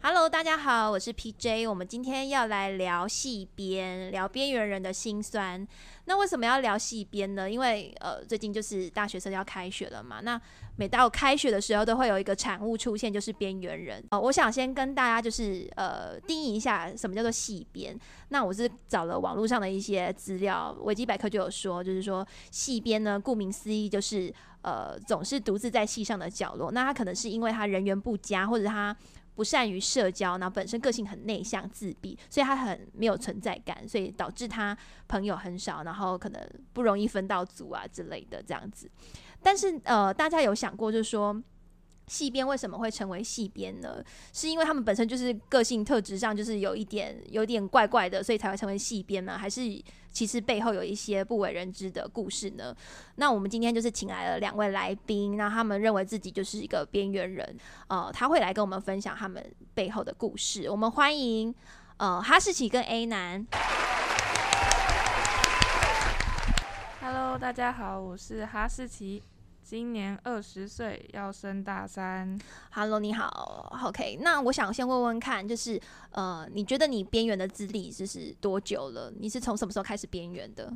Hello，大家好，我是 PJ。我们今天要来聊戏编，聊边缘人的辛酸。那为什么要聊戏编呢？因为呃，最近就是大学生要开学了嘛。那每到开学的时候，都会有一个产物出现，就是边缘人。哦，我想先跟大家就是呃定义一下什么叫做戏编。那我是找了网络上的一些资料，维基百科就有说，就是说戏编呢，顾名思义就是呃总是独自在戏上的角落。那他可能是因为他人缘不佳，或者他不善于社交，然后本身个性很内向自闭，所以他很没有存在感，所以导致他朋友很少，然后可能不容易分到组啊之类的这样子。但是呃，大家有想过，就是说戏编为什么会成为戏编呢？是因为他们本身就是个性特质上就是有一点有点怪怪的，所以才会成为戏编呢？还是其实背后有一些不为人知的故事呢？那我们今天就是请来了两位来宾，那他们认为自己就是一个边缘人，呃，他会来跟我们分享他们背后的故事。我们欢迎呃哈士奇跟 A 男。Hello，大家好，我是哈士奇，今年二十岁，要升大三。Hello，你好，OK。那我想先问问看，就是呃，你觉得你边缘的资历就是多久了？你是从什么时候开始边缘的？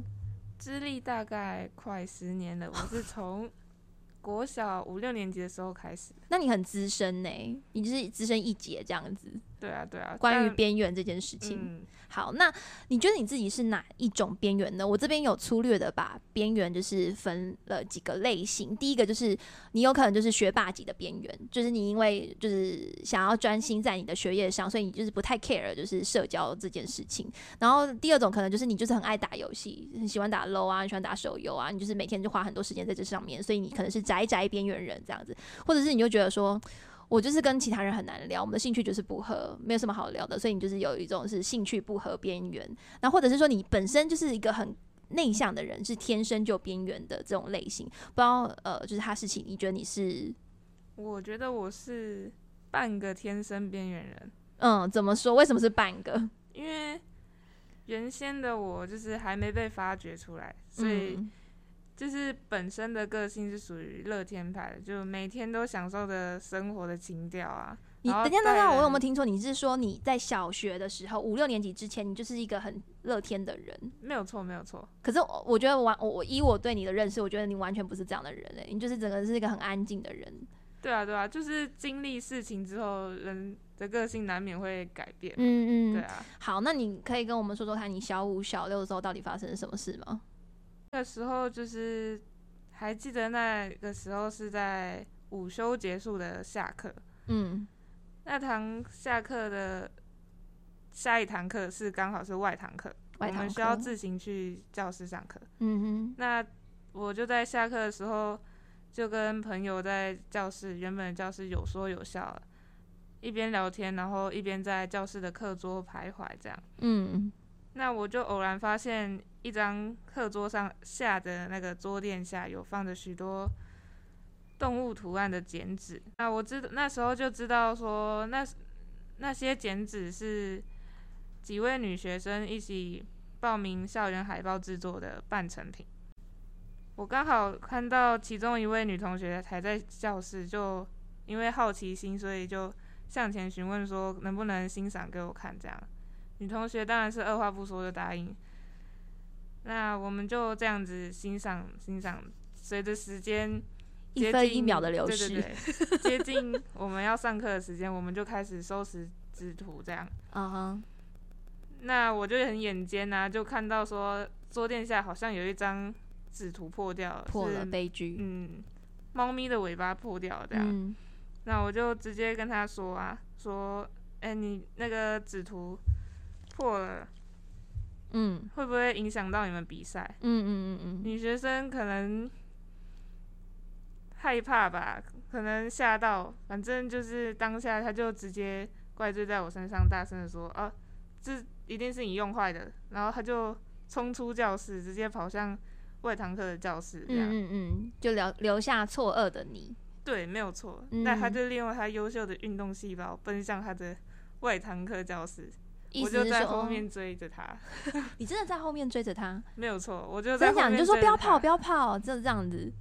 资历大概快十年了，我是从国小五六年级的时候开始。那你很资深呢，你就是资深一姐这样子。对啊，对啊。关于边缘这件事情，嗯，好，那你觉得你自己是哪一种边缘呢？我这边有粗略的把边缘就是分了几个类型。第一个就是你有可能就是学霸级的边缘，就是你因为就是想要专心在你的学业上，所以你就是不太 care 就是社交这件事情。然后第二种可能就是你就是很爱打游戏，很喜欢打 LO 啊，很喜欢打手游啊，你就是每天就花很多时间在这上面，所以你可能是宅宅边缘人这样子，或者是你就觉得说。我就是跟其他人很难聊，我们的兴趣就是不合，没有什么好聊的，所以你就是有一种是兴趣不合边缘，那或者是说你本身就是一个很内向的人，是天生就边缘的这种类型。不知道呃，就是哈士奇，你觉得你是我觉得我是半个天生边缘人，嗯怎么说？为什么是半个？因为原先的我就是还没被发掘出来，所以嗯就是本身的个性是属于乐天派的，就每天都享受着生活的情调啊。你等一下等一下，我有没有听错？你是说你在小学的时候五六年级之前，你就是一个很乐天的人？没有错，没有错。可是我我觉得完我我依我对你的认识，我觉得你完全不是这样的人诶、你就是整个是一个很安静的人。对啊，对啊，就是经历事情之后，人的个性难免会改变。嗯嗯，对啊，好，那你可以跟我们说说看，你小五、小六的时候到底发生了什么事吗？那个时候就是还记得那个时候是在午休结束的下课，嗯那堂下课的下一堂课是刚好是外堂课，我们需要自行去教室上课。嗯那我就在下课的时候，就跟朋友在教室原本的教室有说有笑，一边聊天，然后一边在教室的课桌徘徊这样。嗯那我就偶然发现一张课桌上下的那个桌垫下有放着许多动物图案的剪纸。那我知道那时候就知道说那那些剪纸是几位女学生一起报名校园海报制作的半成品。我刚好看到其中一位女同学还在教室，就因为好奇心，所以就向前询问说能不能欣赏给我看这样。女同学当然是二话不说就答应。那我们就这样子欣赏欣赏，随着时间一分一秒的流逝，对对对，接近我们要上课的时间，我们就开始收拾纸图这样。嗯哼，那我就很眼尖呐、就看到说桌垫下好像有一张纸图破掉了，破了悲剧，嗯，猫咪的尾巴破掉了这样。嗯那我就直接跟他说啊，说，哎、你那个纸图破了，嗯会不会影响到你们比赛？嗯嗯嗯嗯，女学生可能害怕吧，可能吓到，反正就是当下他就直接怪罪在我身上，大声的说：“啊，这一定是你用坏的。”然后他就冲出教室，直接跑向外堂课的教室这样。嗯嗯嗯，就留留下错愕的你。对，没有错。嗯那他就利用他优秀的运动细胞奔向他的外堂课教室，意思是说，哦在后面追着他。你真的在后面追着他，没有错，我就在真的假的？后面你就说不要跑，不要跑，就这样子。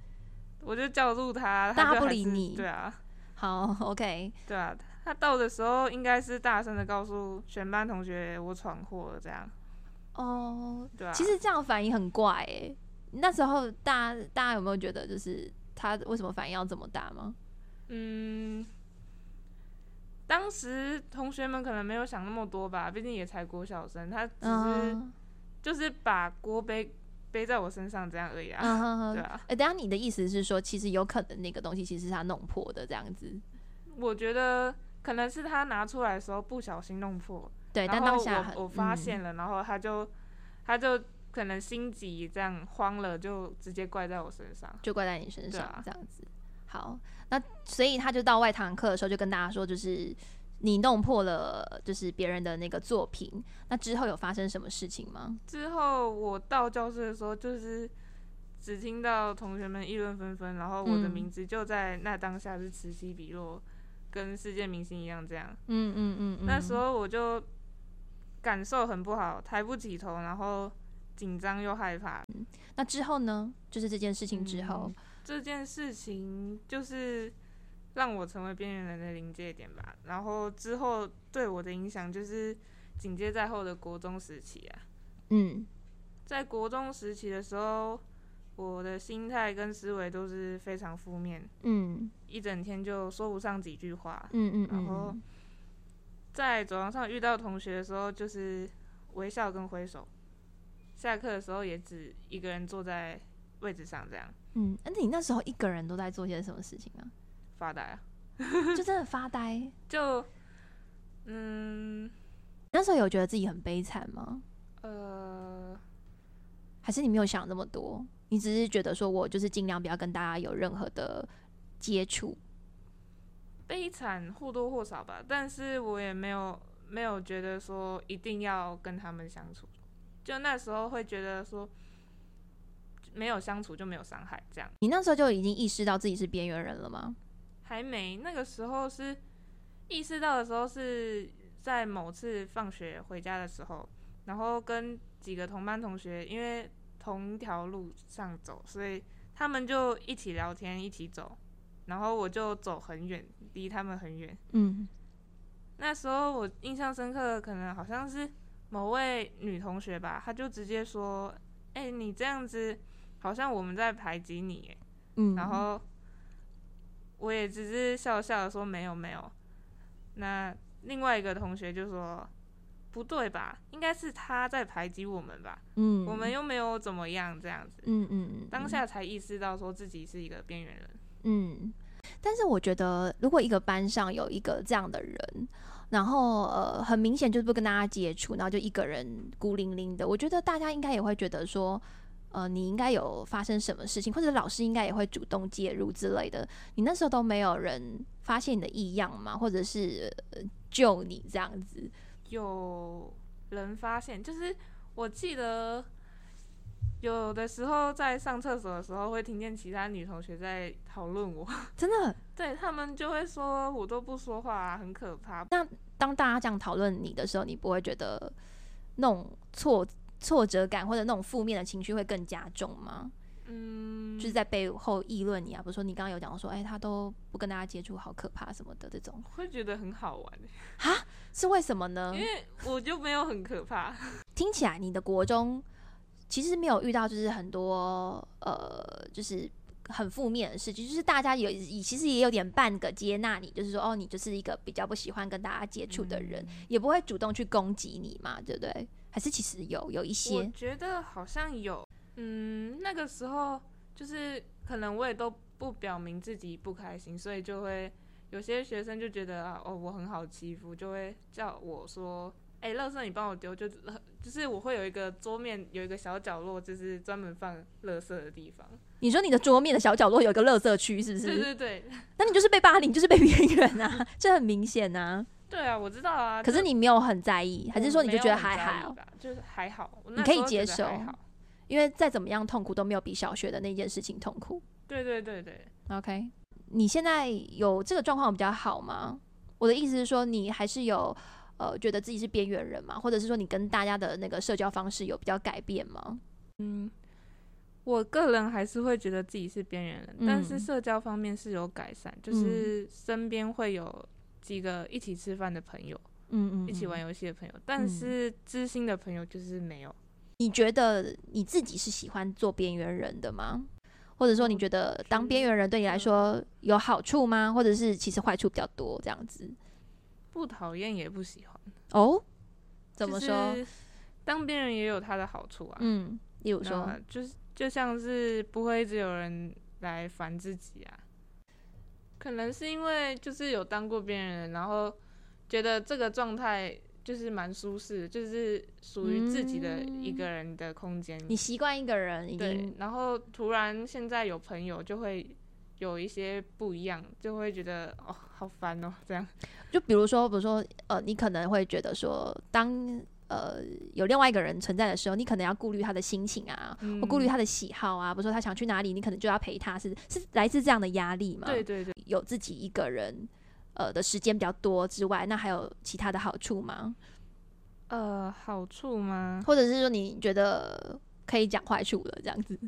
我就叫住他，他不理你对啊，好，OK，对啊。他到的时候应该是大声的告诉全班同学我闯祸了，这样，哦，对啊。其实这样反应很怪诶。那时候大家大家有没有觉得，就是他为什么反应要这么大吗？嗯，当时同学们可能没有想那么多吧，毕竟也才国小生，他只是嗯就是把锅背背在我身上这样而已啊，对啊。哎、等一下你的意思是说，其实有可能那个东西其实是他弄破的这样子，我觉得可能是他拿出来的时候不小心弄破，对，但然后当下我我发嗯现了，然后他就他就可能心急这样慌了，就直接怪在我身上。就怪在你身上、啊这样子。好，那所以他就到外堂课的时候就跟大家说，就是你弄破了就是别人的那个作品，那之后有发生什么事情吗？之后我到教室的时候，就是只听到同学们议论纷纷，然后我的嗯名字就在那当下是此起彼落，跟世界明星一样这样。嗯嗯嗯嗯，那时候我就感受很不好，抬不起头，然后紧张又害怕。那之后呢？就是这件事情之后，嗯这件事情就是让我成为边缘人的临界点吧。然后之后对我的影响就是紧接在后的国中时期啊。嗯在国中时期的时候，我的心态跟思维都是非常负面，嗯一整天就说不上几句话。嗯嗯然后嗯，在走廊上遇到同学的时候，就是微笑跟挥手。下课的时候也只一个人坐在位置上这样嗯，那你那时候一个人都在做些什么事情啊？发呆啊，就真的发呆。就嗯那时候有觉得自己很悲惨吗？呃，还是你没有想那么多？你只是觉得说我就是尽量不要跟大家有任何的接触。悲惨或多或少吧，但是我也没有没有觉得说一定要跟他们相处，就那时候会觉得说没有相处就没有伤害，这样你那时候就已经意识到自己是边缘人了吗？还没那个时候是意识到的时候是在某次放学回家的时候，然后跟几个同班同学因为同一条路上走，所以他们就一起聊天一起走，然后我就走很远，离他们很远。嗯那时候我印象深刻，可能好像是某位女同学吧，她就直接说：“哎、你这样子好像我们在排挤你。”耶。嗯，然后我也只是笑笑的说：“没有，没有。”那另外一个同学就说：“不对吧？应该是他在排挤我们吧？嗯，我们又没有怎么样，这样子。”嗯嗯嗯，当下才意识到说自己是一个边缘人。嗯，但是我觉得，如果一个班上有一个这样的人，然后呃，很明显就是不跟大家接触，然后就一个人孤零零的，我觉得大家应该也会觉得说，呃，你应该有发生什么事情，或者老师应该也会主动介入之类的。你那时候都没有人发现你的异样吗？或者是、呃救你这样子？有人发现，就是我记得有的时候在上厕所的时候，会听见其他女同学在讨论我，真的，对他们就会说我都不说话、啊，很可怕。那当大家这样讨论你的时候，你不会觉得那种挫挫折感或者那种负面的情绪会更加重吗？嗯，就是在背后议论你啊，比如说你刚刚有讲说，哎、他都不跟大家接触，好可怕什么的，这种会觉得很好玩欸，是为什么呢因？为我就没有很可怕。听起来你的国中其实没有遇到就是很多呃，就是很负面的事情，就是大家有其实也有点半个接纳你，就是说哦，你就是一个比较不喜欢跟大家接触的人，也不会主动去攻击你嘛，对不对？还是其实有有一些我些，觉得好像有，嗯，那个时候就是可能我也都不表明自己不开心，所以就会有些学生就觉得啊，哦，我很好欺负，就会叫我说，哎、垃圾你帮我丢，就 就是我会有一个桌面有一个小角落，就是专门放垃圾的地方。你说你的桌面的小角落有一个垃圾区，是不是对是？对对，那你就是被霸凌，就是被 边缘啊，这很明显啊。对啊，我知道啊。可是你没有很在意，还是说你就觉得还好？就是还好，我你可以接受因为再怎么样痛苦都没有比小学的那件事情痛苦。对对对对，OK，你现在有这个状况比较好吗？我的意思是说，你还是有呃觉得自己是边缘人吗？或者是说你跟大家的那个社交方式有比较改变吗？嗯，我个人还是会觉得自己是边缘人，但是嗯社交方面是有改善，就是身边会有几个一起吃饭的朋友，嗯嗯，一起玩嗯。游戏的朋友，但是知心的朋友就是没有。你觉得你自己是喜欢做边缘人的吗？或者说你觉得当边缘人对你来说有好处吗？或者是其实坏处比较多这样子？不讨厌也不喜欢，哦，怎么就说？是当边缘也有他的好处啊。嗯，例如说，就是就像是不会一直有人来烦自己啊，可能是因为就是有当过边缘人，然后觉得这个状态就是蛮舒适，就是属于自己的一个人的空间。你习惯一个人已对经，然后突然现在有朋友，就会有一些不一样，就会觉得哦好烦哦这样。就比如说，比如说，呃，你可能会觉得说，当呃有另外一个人存在的时候，你可能要顾虑他的心情啊，嗯或顾虑他的喜好啊，比如说他想去哪里，你可能就要陪他，是是来自这样的压力吗？对对对，有自己一个人呃的时间比较多之外，那还有其他的好处吗？呃，好处吗？或者是说你觉得可以讲坏处了这样子？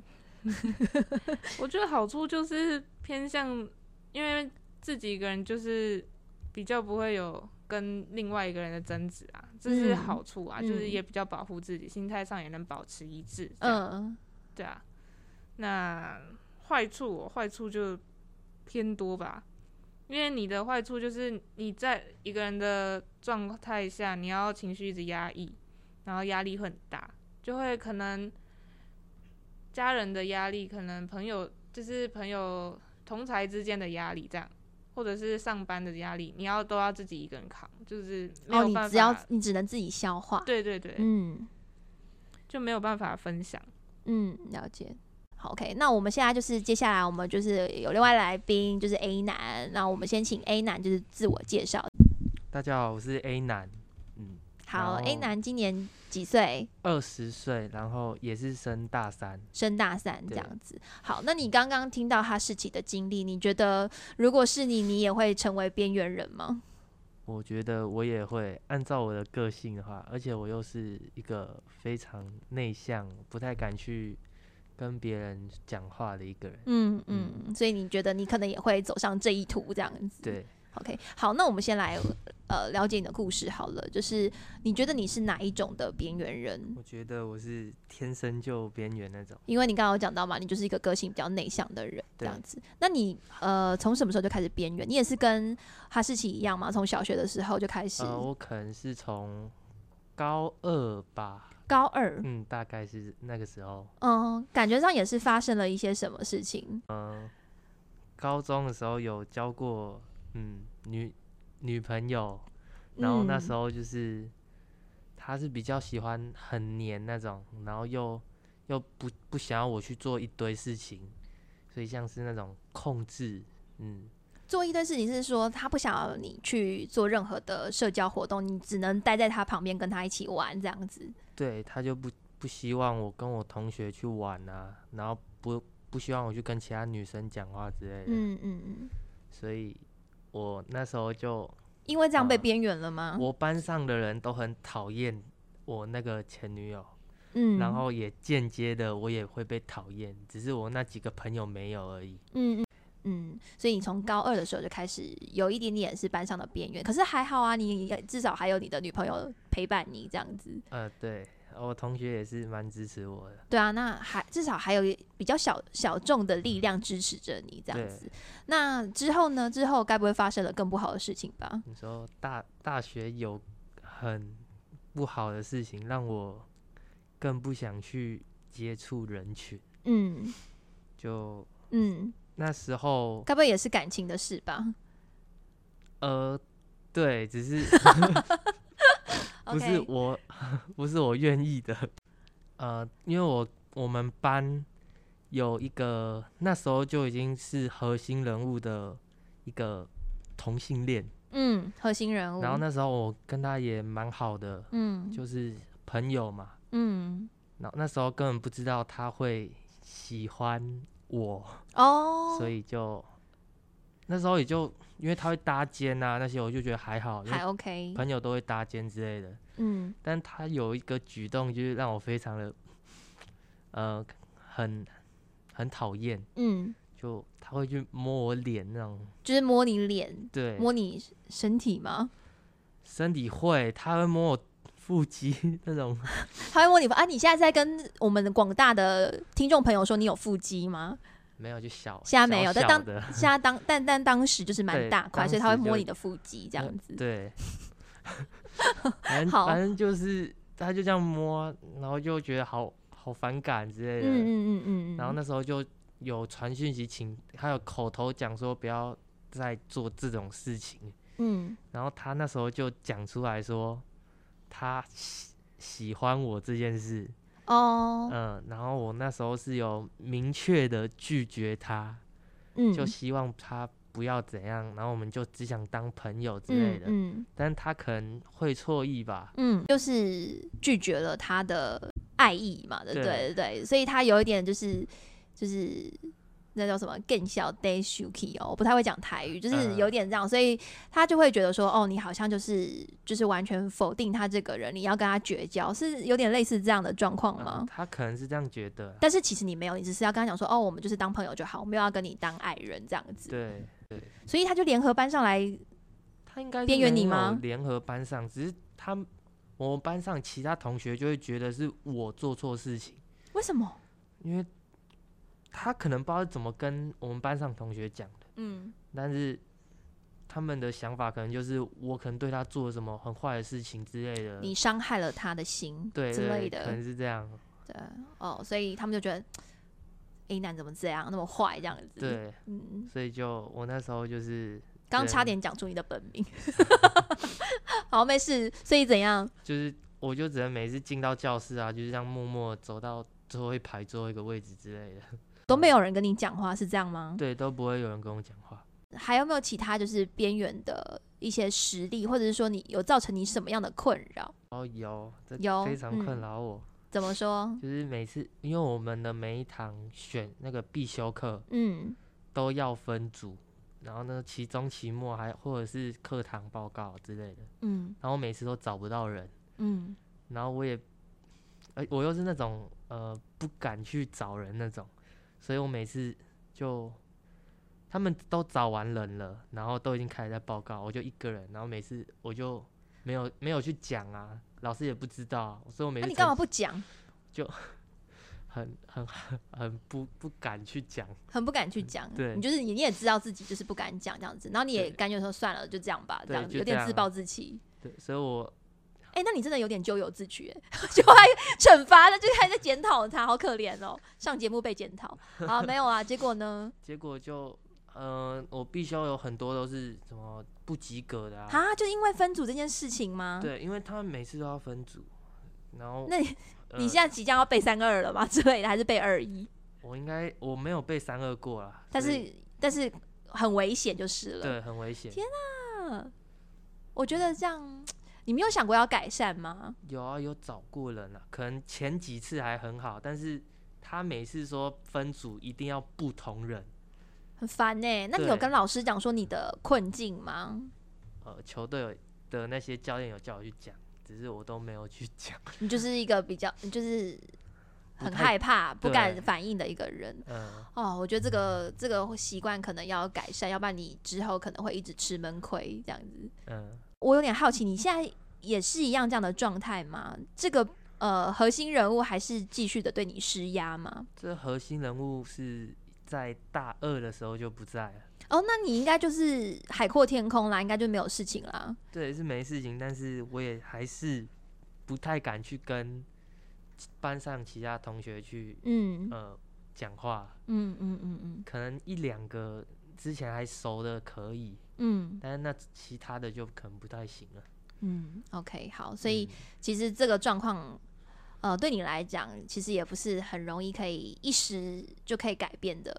我觉得好处就是偏向，因为自己一个人就是比较不会有跟另外一个人的争执啊，这是嗯。好处啊，嗯。就是也比较保护自己，心态上也能保持一致。嗯，嗯对啊。那坏处哦，坏处就偏多吧，因为你的坏处就是你在一个人的状态下，你要情绪一直压抑，然后压力会很大，就会可能家人的压力，可能朋友就是朋友同才之间的压力这样，或者是上班的压力，你要都要自己一个人扛，就是没哦，有办你只要法。你只能自己消化。对对对，嗯就没有办法分享。嗯，了解。好，OK，那我们现在就是接下来我们就是有另外来宾，就是 A 男。那我们先请 A 男就是自我介绍。大家好，我是 A 男，嗯，好，A 男今年几岁？二十岁，然后也是升大三。升大三这样子。好，那你刚刚听到哈士奇的经历，你觉得如果是你，你也会成为边缘人吗？我觉得我也会按照我的个性的话，而且我又是一个非常内向、不太敢去跟别人讲话的一个人。嗯嗯，所以你觉得你可能也会走上这一途这样子？对，OK，好，那我们先来呃了解你的故事好了，就是你觉得你是哪一种的边缘人？我觉得我是天生就边缘那种。因为你刚刚有讲到嘛，你就是一个个性比较内向的人这样子。那你呃从什么时候就开始边缘？你也是跟哈士奇一样吗？从小学的时候就开始？呃，我可能是从高二吧，高二，嗯，大概是那个时候。嗯，感觉上也是发生了一些什么事情。嗯、高中的时候有教过嗯女女朋友，然后那时。候，就是她是比较喜欢很黏那种，然后又又不不想要我去做一堆事情，所以像是那种控制，嗯，做一堆事情是说他不想要你去做任何的社交活动，你只能待在他旁边跟他一起玩这样子。对，他就不不希望我跟我同学去玩啊，然后不不希望我去跟其他女生讲话之类的，嗯嗯嗯，所以我那时候就因为这样被啊边缘了吗？我班上的人都很讨厌我那个前女友。嗯，然后也间接的我也会被讨厌，只是我那几个朋友没有而已。嗯嗯嗯，所以你从高二的时候就开始有一点点是班上的边缘，可是还好啊，你至少还有你的女朋友陪伴你这样子。呃，对，我同学也是蛮支持我的。对啊，那还至少还有比较小小众的力量支持着你这样子。那之后呢？之后该不会发生了更不好的事情吧？你说大大学有很不好的事情，让我更不想去接触人群。嗯就嗯，那时候，该不会也是感情的事吧呃，对，只是不是我，不是我愿意的。呃，因为我我们班有一个那时候就已经是核心人物的一个同性恋，嗯，核心人物。然后那时候我跟他也蛮好的，嗯，就是朋友嘛。嗯然后那时候根本不知道他会喜欢我，哦，所以就那时候也就因为他会搭肩啊那些，我就觉得还好，因还 OK，朋友都会搭肩之类的。嗯但他有一个举动，就是让我非常的呃很很讨厌，嗯，就他会去摸我脸那种，就是摸你脸，对，摸你身体吗？身体会，他会摸我腹肌 那种，他会摸你啊？你现在在跟我们广大的听众朋友说你有腹肌吗？没有就小，现在没有小但当现在当但但当时就是蛮大块，所以他会摸你的腹肌这样子。对，反正好。反正就是他就这样摸，然后就觉得好好反感之类的，嗯嗯嗯嗯，然后那时候就有传讯息请，还有口头讲说不要再做这种事情，嗯。然后他那时候就讲出来说他喜喜欢我这件事，哦。嗯，然后我那时候是有明确的拒绝他，嗯，就希望他不要怎样，然后我们就只想当朋友之类的，嗯。但他可能会错意吧，嗯，就是拒绝了他的爱意嘛，对。对？对，所以他有一点就是就是那叫什么更小 day shuki 哦，我不太会讲台语，就是嗯有点这样，所以他就会觉得说，哦，你好像就是就是完全否定他这个人，你要跟他绝交，是有点类似这样的状况嗯吗？他可能是这样觉得，但是其实你没有，你只是要跟他讲说，哦，我们就是当朋友就好，我没有要跟你当爱人这样子。对对，所以他就联合班上来，他应该是边缘你吗联合班上，只是他我们班上其他同学就会觉得是我做错事情，为什么？因为他可能不知道怎么跟我们班上同学讲的，嗯但是他们的想法可能就是我可能对他做了什么很坏的事情之类的，你伤害了他的心，对之类的，可能是这样，对，哦，所以他们就觉得 A 男怎么这样，那么坏这样子。，对，嗯，所以就我那时候就是刚差点讲出你的本名。好，没事。所以怎样？就是我就只能每次进到教室啊，就是这样默默走到最后一排最后一个位置之类的，都没有人跟你讲话，是这样吗？对，都不会有人跟我讲话。还有没有其他就是边缘的一些实例，或者是说你有造成你什么样的困扰？哦，有，这有非常困嗯扰我。怎么说？就是每次，因为我们的每一堂选那个必修课嗯都要分组，然后呢，期中、期末还或者是课堂报告之类的，嗯然后每次都找不到人，嗯然后我也，呃，我又是那种呃不敢去找人那种，所以我每次就他们都找完人了，然后都已经开始在报告，我就一个人，然后每次我就没有没有去讲啊，老师也不知道啊，所以我每次那你干嘛不讲？很很很很不不敢去讲，很不敢去讲，对你就是你你也知道自己就是不敢讲这样子，然后你也对感觉说算了，就这样吧，这样有点自暴自弃。对，所以我哎、那你真的有点咎由自取、欸，就还惩罚了，就还在检讨他，好可怜哦。上节目被检讨啊，没有啊，结果呢？结果就呃，我必修有很多都是什么不及格的啊，啊，就因为分组这件事情吗？，对，因为他们每次都要分组，然后那你呃你现在即将要背三二了吗？之类的，还是背二一？我应该我没有背三二过啦，但是但是很危险就是了。对很危险。天啊，我觉得这样，你没有想过要改善吗？有啊，有找过人啊，可能前几次还很好，但是他每次说分组一定要不同人，很烦呢、那你有对跟老师讲说你的困境吗？呃，球队有的那些教练有叫我去讲，只是我都没有去讲。你就是一个比较，你就是很太害怕、不敢对反应的一个人。嗯，哦，我觉得这个这个习惯可能要改善，要不然你之后可能会一直吃闷亏这样子。嗯，我有点好奇，你现在也是一样这样的状态吗？这个呃核心人物还是继续的对你施压吗？这核心人物是在大二的时候就不在了。哦，那你应该就是海阔天空啦，应该就没有事情啦。对，是没事情，但是我也还是不太敢去跟班上其他同学去嗯呃讲话，嗯嗯嗯嗯可能一两个之前还熟的可以，嗯但是那其他的就可能不太行了。嗯，OK，好，所以嗯其实这个状况。呃，对你来讲，其实也不是很容易可以一时就可以改变的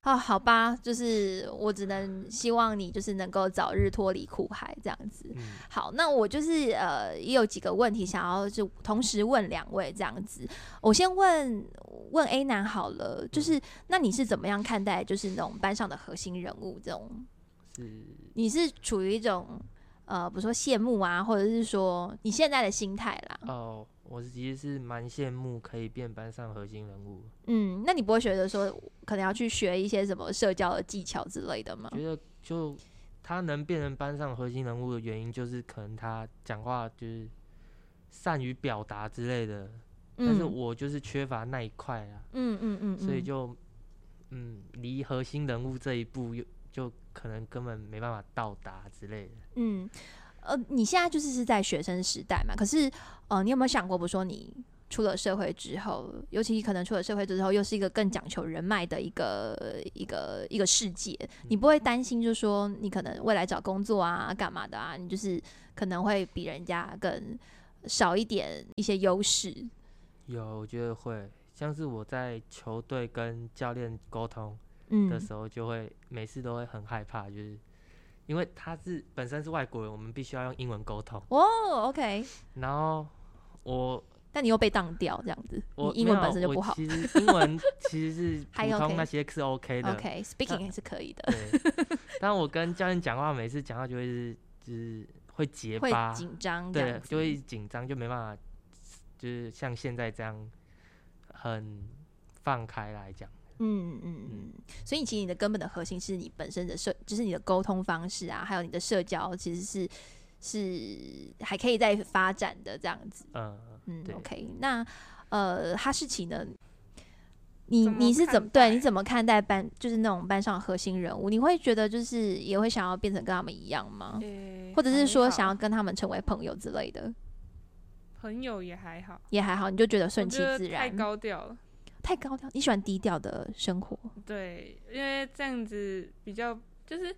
啊，好吧，就是我只能希望你就是能够早日脱离苦海这样子。嗯，好，那我就是呃也有几个问题想要就同时问两位这样子。我先问问 A 男好了，就是那你是怎么样看待就是那种班上的核心人物这种？是。你是处于一种呃，比如说羡慕啊，或者是说你现在的心态啦？哦，我其实是蛮羡慕可以变班上核心人物，嗯，那你不会觉得说可能要去学一些什么社交的技巧之类的吗？觉得就他能变成班上核心人物的原因，就是可能他讲话就是善于表达之类的，但是嗯我就是缺乏那一块啊，嗯嗯嗯，嗯所以就嗯离核心人物这一步又就可能根本没办法到达之类的。嗯，呃，你现在就是是在学生时代嘛？可是，呃，你有没有想过，比如说你出了社会之后，尤其可能出了社会之后，又是一个更讲求人脉的一个一个一个世界，你不会担心，就是说你可能未来找工作啊、干嘛的啊，你就是可能会比人家更少一点一些优势。有，我觉得会，像是我在球队跟教练沟通嗯的时候，就会每次都会很害怕，就是因为他是本身是外国人，我们必须要用英文沟通，哦，OK，然后我但你又被当掉这样子，我你英文本身就不好。其实英文 其实是还普 OK 通那些是 OK 的 OK，speaking、还是可以的，对。但我跟教练讲话，每次讲话就会是就是会结巴，紧张对就会紧张，就没办法，就是像现在这样很放开来讲。嗯嗯嗯，所以其实你的根本的核心是你本身的社，就是你的沟通方式啊，还有你的社交，其实是是还可以再发展的这样子。嗯，嗯对，OK，那呃，哈士奇呢？你你是怎么对你怎么看待班就是那种班上的核心人物？你会觉得就是也会想要变成跟他们一样吗？诶或者是说想要跟他们成为朋友之类的？朋友也还好，也还好，你就觉得顺其自然，太高调了。太高调。你喜欢低调的生活？对，因为这样子比较就是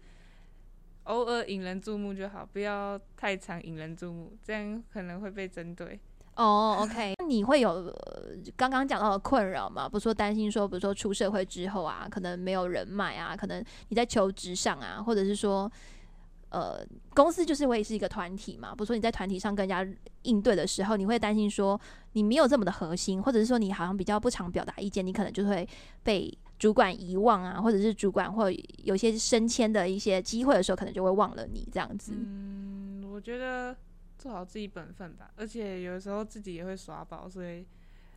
偶尔引人注目就好，不要太常引人注目，这样可能会被针对。哦、o k 那你会有呃刚刚讲到的困扰吗？不是说担心说，比如说出社会之后啊，可能没有人脉啊，可能你在求职上啊，或者是说，呃，公司就是会是一个团体嘛，不是说你在团体上跟人家应对的时候，你会担心说你没有这么的核心，或者是说你好像比较不常表达意见，你可能就会被主管遗忘啊，或者是主管或有些升迁的一些机会的时候，可能就会忘了你这样子。嗯，我觉得做好自己本分吧，而且有时候自己也会耍宝，所以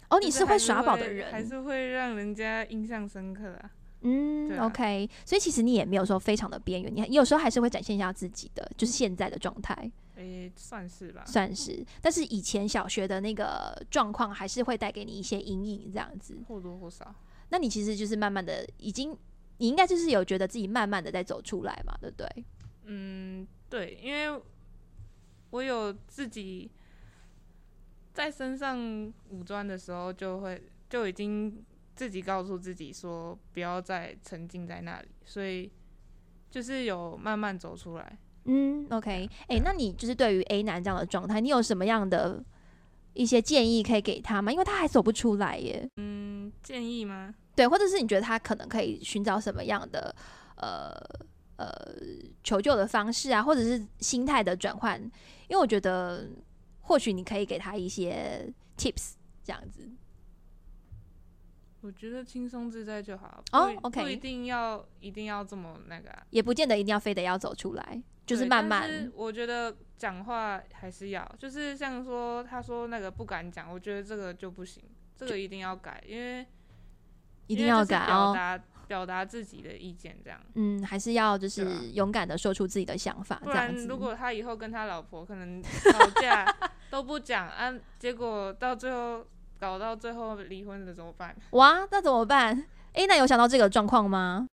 哦，你是会耍宝的人，还是会让人家印象深刻啊。嗯、啊 o k 所以其实你也没有说非常的边缘，你你有时候还是会展现一下自己的，就是现在的状态，诶、算是吧。算是。但是以前小学的那个状况，还是会带给你一些阴影，这样子。或多或少。那你其实就是慢慢的，已经你应该就是有觉得自己慢慢的在走出来嘛，对不对？嗯，对，因为我有自己在身上武装的时候，就会就已经自己告诉自己说不要再沉浸在那里，所以就是有慢慢走出来。嗯，OK，哎、那你就是对于 A 男这样的状态，你有什么样的一些建议可以给他吗？因为他还走不出来耶。嗯，建议吗？对，或者是你觉得他可能可以寻找什么样的呃呃求救的方式啊，或者是心态的转换？因为我觉得或许你可以给他一些 tips 这样子。我觉得轻松自在就好。哦不一 OK 不一定要一定要这么那个、啊，也不见得一定要非得要走出来，就是慢慢我觉得讲话还是要，就是像说他说那个不敢讲，我觉得这个就不行，这个一定要改，因为一定要改哦。表达表达自己的意见这样。嗯，还是要就是勇敢的说出自己的想法，不然。如果他以后跟他老婆可能吵架 都不讲啊，结果到最后搞到最后离婚了怎么办？哇，那怎么办？诶，那有想到这个状况吗？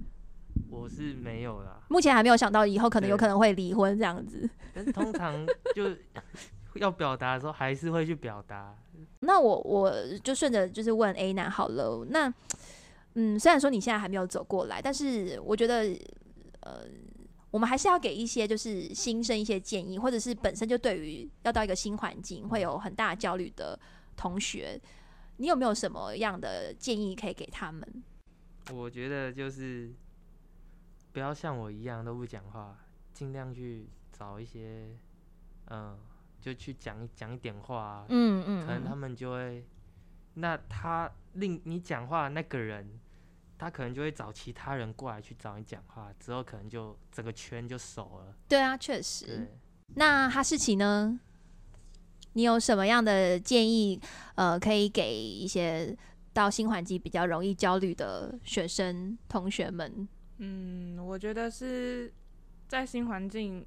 我是没有啦，目前还没有想到以后可能有可能会离婚这样子。但是通常就 要表达的时候，还是会去表达。那我我就顺着就是问 A 男好了。那嗯，虽然说你现在还没有走过来，但是我觉得呃，我们还是要给一些就是新生一些建议，或者是本身就对于要到一个新环境会有很大焦虑的同学，你有没有什么样的建议可以给他们？我觉得就是不要像我一样都不讲话，尽量去找一些，嗯，就去讲讲一点话啊，嗯嗯，可能他们就会，那他令你讲话那个人，他可能就会找其他人过来去找你讲话，之后可能就整个圈就熟了。对啊，确实。那哈士奇呢？你有什么样的建议？呃，可以给一些到新环境比较容易焦虑的学生同学们？嗯，我觉得是在新环境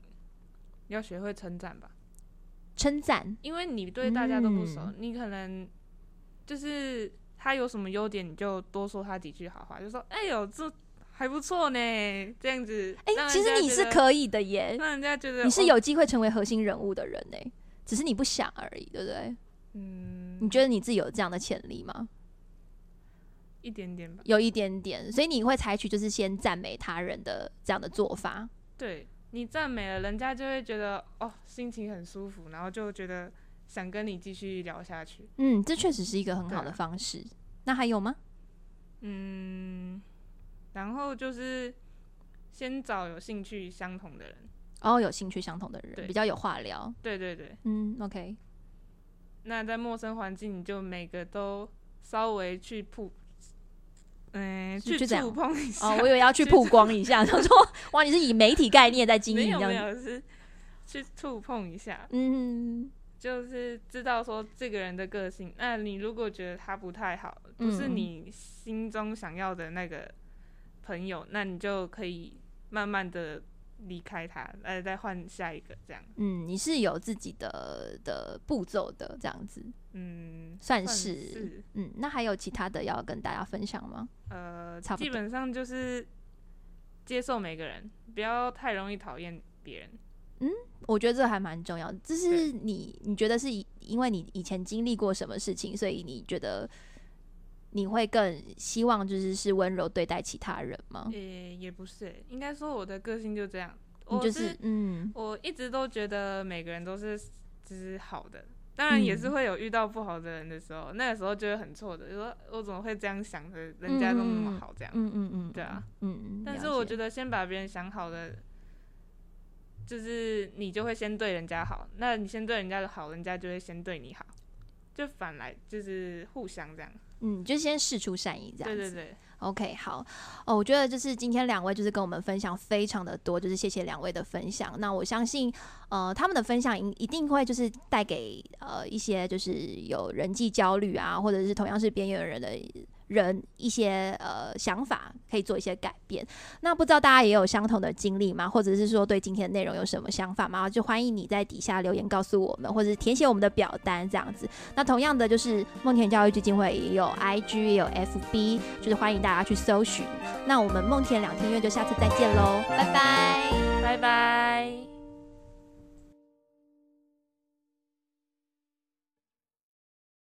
要学会称赞吧，称赞，因为你对大家都不熟，嗯你可能就是他有什么优点，你就多说他几句好话，就说哎呦这还不错呢，这样子。哎、其实你是可以的耶，让人家觉得你是哦有机会成为核心人物的人呢，只是你不想而已，对不对？嗯，你觉得你自己有这样的潜力吗？一点点吧。有一点点，所以你会采取就是先赞美他人的这样的做法。对你赞美了，人家就会觉得哦心情很舒服，然后就觉得想跟你继续聊下去。嗯，这确实是一个很好的方式。那还有吗？嗯，然后就是先找有兴趣相同的人。哦，有兴趣相同的人，对比较有话聊。对对对，嗯，OK，那在陌生环境，你就每个都稍微去曝，嗯、去触碰一下。哦，我以为要去曝光一下，他说哇，你是以媒体概念在经没有营这样子。没有是去触碰一下，嗯，就是知道说这个人的个性。那你如果觉得他不太好，不是嗯你心中想要的那个朋友，那你就可以慢慢的离开他，呃，再换下一个这样。嗯，你是有自己的的步骤的这样子，嗯，算算是是嗯。那还有其他的要跟大家分享吗？呃，差不多基本上就是接受每个人，不要太容易讨厌别人。嗯我觉得这还蛮重要的。这是你你觉得是以因为你以前经历过什么事情，所以你觉得你会更希望就是是温柔对待其他人吗？也也不是欸，应该说我的个性就这样。我就是嗯我一直都觉得每个人都是就是好的，当然也是嗯会有遇到不好的人的时候，那个时候就会很挫折，就说我怎么会这样想的，人家都那么好这样。嗯嗯嗯，对啊，嗯嗯，但是我觉得得先把别人想好的，就是你就会先对人家好，那你先对人家的好，人家就会先对你好，就反来就是互相这样。嗯，就先试出善意这样子。对对对，OK，好哦，我觉得就是今天两位就是跟我们分享非常的多，就是谢谢两位的分享。那我相信，呃，他们的分享一一定会就是带给呃一些就是有人际焦虑啊，或者是同样是边缘人的人一些呃想法，可以做一些改变。那不知道大家也有相同的经历吗？或者是说对今天的内容有什么想法吗？就欢迎你在底下留言告诉我们，或者是填写我们的表单这样子。那同样的，就是梦田教育基金会也有 IG 也有 FB，就是欢迎大家去搜寻。那我们梦田两天院就下次再见喽，拜拜。拜拜。